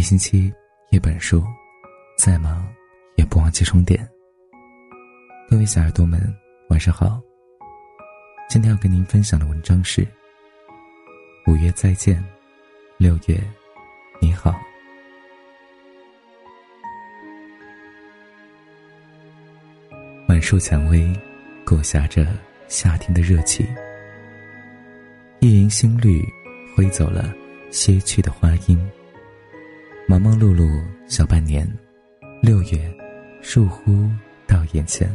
一星期一本书，再忙也不忘记充电。各位小耳朵们，晚上好。今天要跟您分享的文章是：五月再见，六月你好。满树蔷薇，裹挟着夏天的热气。一银新绿，挥走了些去的花音。忙忙碌碌小半年，六月，倏忽到眼前。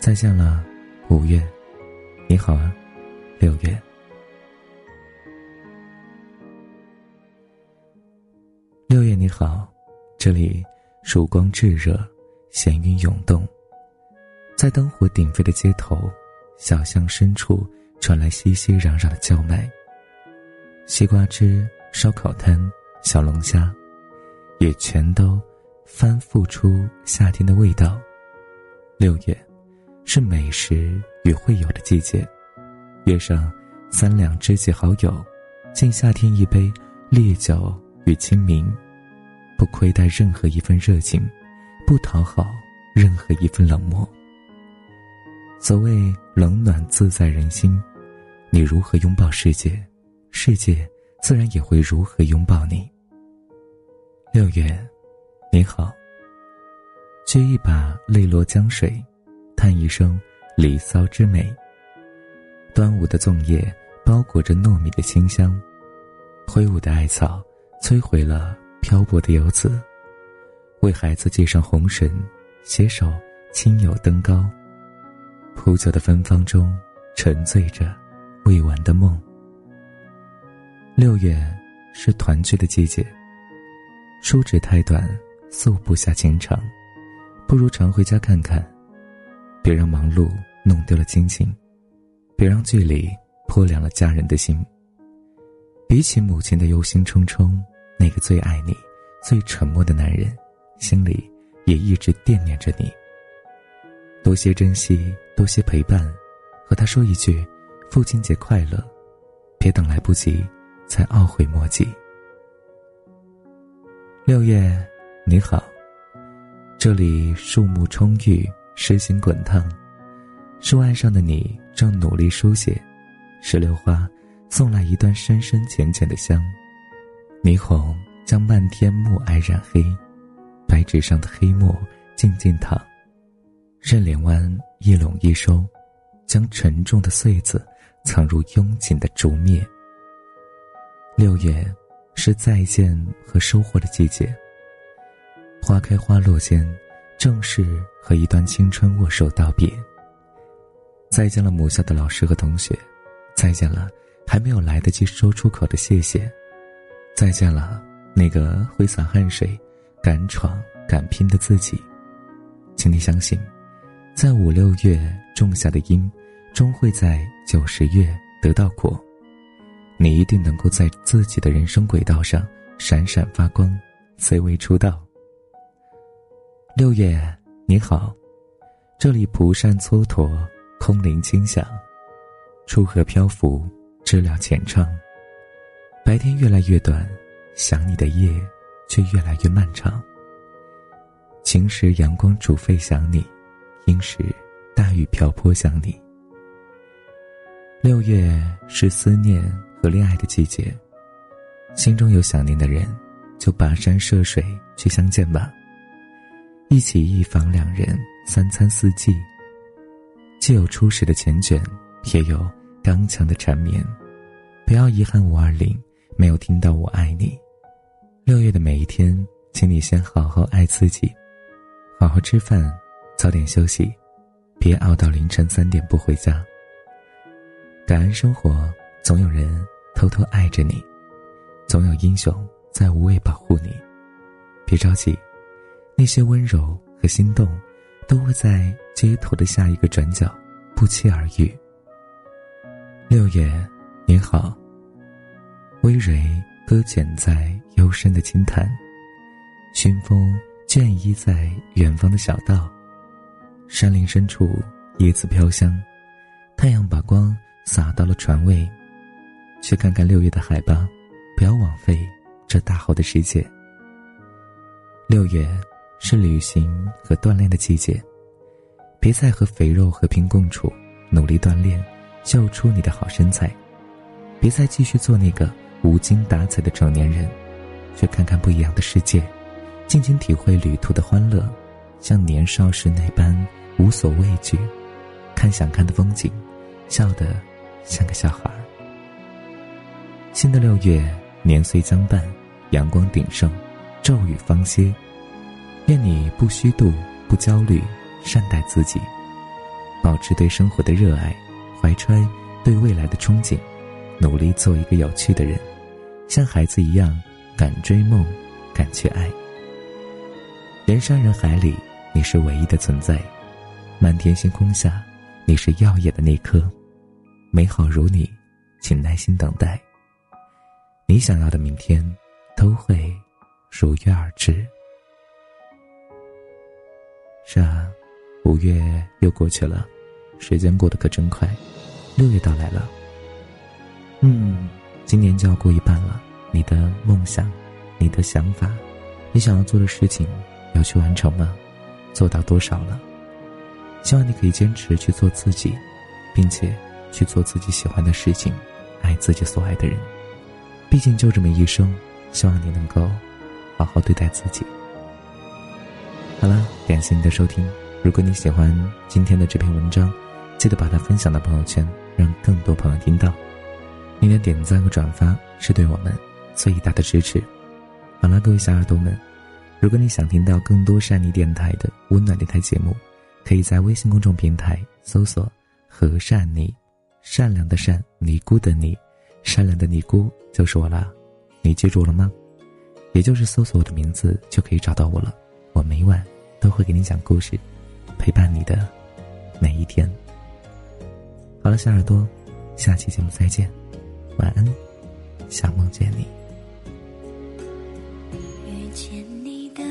再见了，五月，你好啊，六月。六月你好，这里曙光炙热，闲云涌动。在灯火鼎沸的街头，小巷深处传来熙熙攘攘的叫卖。西瓜汁、烧烤摊、小龙虾，也全都翻复出夏天的味道。六月，是美食与会友的季节。约上三两知己好友，敬夏天一杯烈酒与清明，不亏待任何一份热情，不讨好任何一份冷漠。所谓冷暖自在人心，你如何拥抱世界，世界自然也会如何拥抱你。六月，你好。掬一把泪落江水，叹一声离骚之美。端午的粽叶包裹着糯米的清香，挥舞的艾草摧毁了漂泊的游子，为孩子系上红绳，携手亲友登高。铺酒的芬芳中，沉醉着未完的梦。六月是团聚的季节。书纸太短，诉不下情长，不如常回家看看。别让忙碌弄丢了亲情，别让距离破凉了家人的心。比起母亲的忧心忡忡，那个最爱你、最沉默的男人，心里也一直惦念着你。多些珍惜，多些陪伴，和他说一句“父亲节快乐”，别等来不及，才懊悔莫及。六月，你好，这里树木充裕，诗心滚烫，树岸上的你正努力书写，石榴花送来一段深深浅浅的香，霓虹将漫天暮霭染黑，白纸上的黑墨静静躺。任连湾一拢一收，将沉重的穗子藏入拥紧的竹篾。六月是再见和收获的季节。花开花落间，正是和一段青春握手道别。再见了母校的老师和同学，再见了还没有来得及说出口的谢谢，再见了那个挥洒汗水、敢闯敢拼的自己。请你相信。在五六月种下的因，终会在九十月得到果。你一定能够在自己的人生轨道上闪闪发光，C 位出道。六月你好，这里蒲扇蹉跎，空灵清响，出河漂浮，知了浅唱。白天越来越短，想你的夜却越来越漫长。晴时阳光煮沸想你。阴时大雨瓢泼想你。六月是思念和恋爱的季节，心中有想念的人，就跋山涉水去相见吧。一起一房两人，三餐四季。既有初始的缱绻，也有刚强的缠绵。不要遗憾五二零没有听到我爱你。六月的每一天，请你先好好爱自己，好好吃饭。早点休息，别熬到凌晨三点不回家。感恩生活，总有人偷偷爱着你，总有英雄在无畏保护你。别着急，那些温柔和心动，都会在街头的下一个转角不期而遇。六月，你好。微蕊搁浅在幽深的青潭，熏风倦依在远方的小道。山林深处，叶子飘香，太阳把光洒到了船尾。去看看六月的海吧，不要枉费这大好的时节。六月是旅行和锻炼的季节，别再和肥肉和平共处，努力锻炼，秀出你的好身材。别再继续做那个无精打采的成年人，去看看不一样的世界，尽情体会旅途的欢乐，像年少时那般无所畏惧，看想看的风景，笑得像个小孩。新的六月，年岁将半，阳光鼎盛，骤雨方歇。愿你不虚度，不焦虑，善待自己，保持对生活的热爱，怀揣对未来的憧憬。努力做一个有趣的人，像孩子一样敢追梦，敢去爱。人山人海里，你是唯一的存在；满天星空下，你是耀眼的那颗。美好如你，请耐心等待。你想要的明天，都会如约而至。是啊，五月又过去了，时间过得可真快，六月到来了。嗯，今年就要过一半了。你的梦想，你的想法，你想要做的事情，要去完成吗？做到多少了？希望你可以坚持去做自己，并且去做自己喜欢的事情，爱自己所爱的人。毕竟就这么一生，希望你能够好好对待自己。好了，感谢你的收听。如果你喜欢今天的这篇文章，记得把它分享到朋友圈，让更多朋友听到。你的点赞和转发是对我们最大的支持。好了，各位小耳朵们，如果你想听到更多善妮电台的温暖电台节目，可以在微信公众平台搜索“和善妮”，善良的善，尼姑的尼，善良的尼姑就是我了。你记住了吗？也就是搜索我的名字就可以找到我了。我每晚都会给你讲故事，陪伴你的每一天。好了，小耳朵，下期节目再见。晚安，想梦见你。遇见你的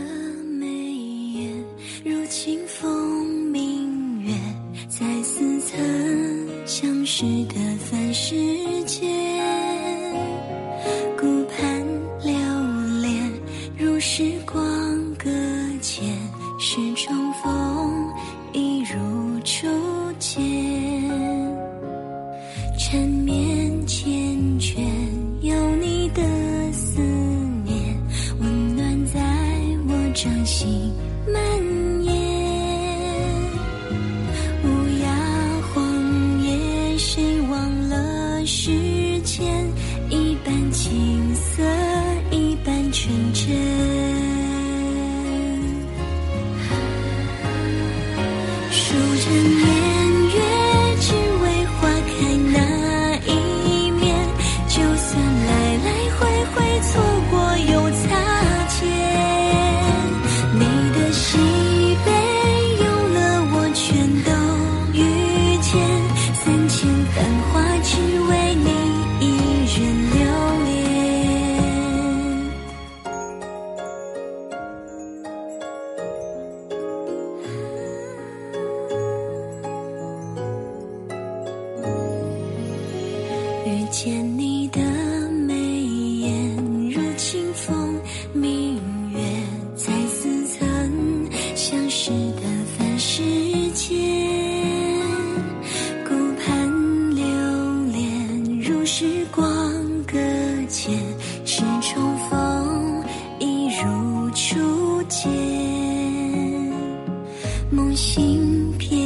间梦醒片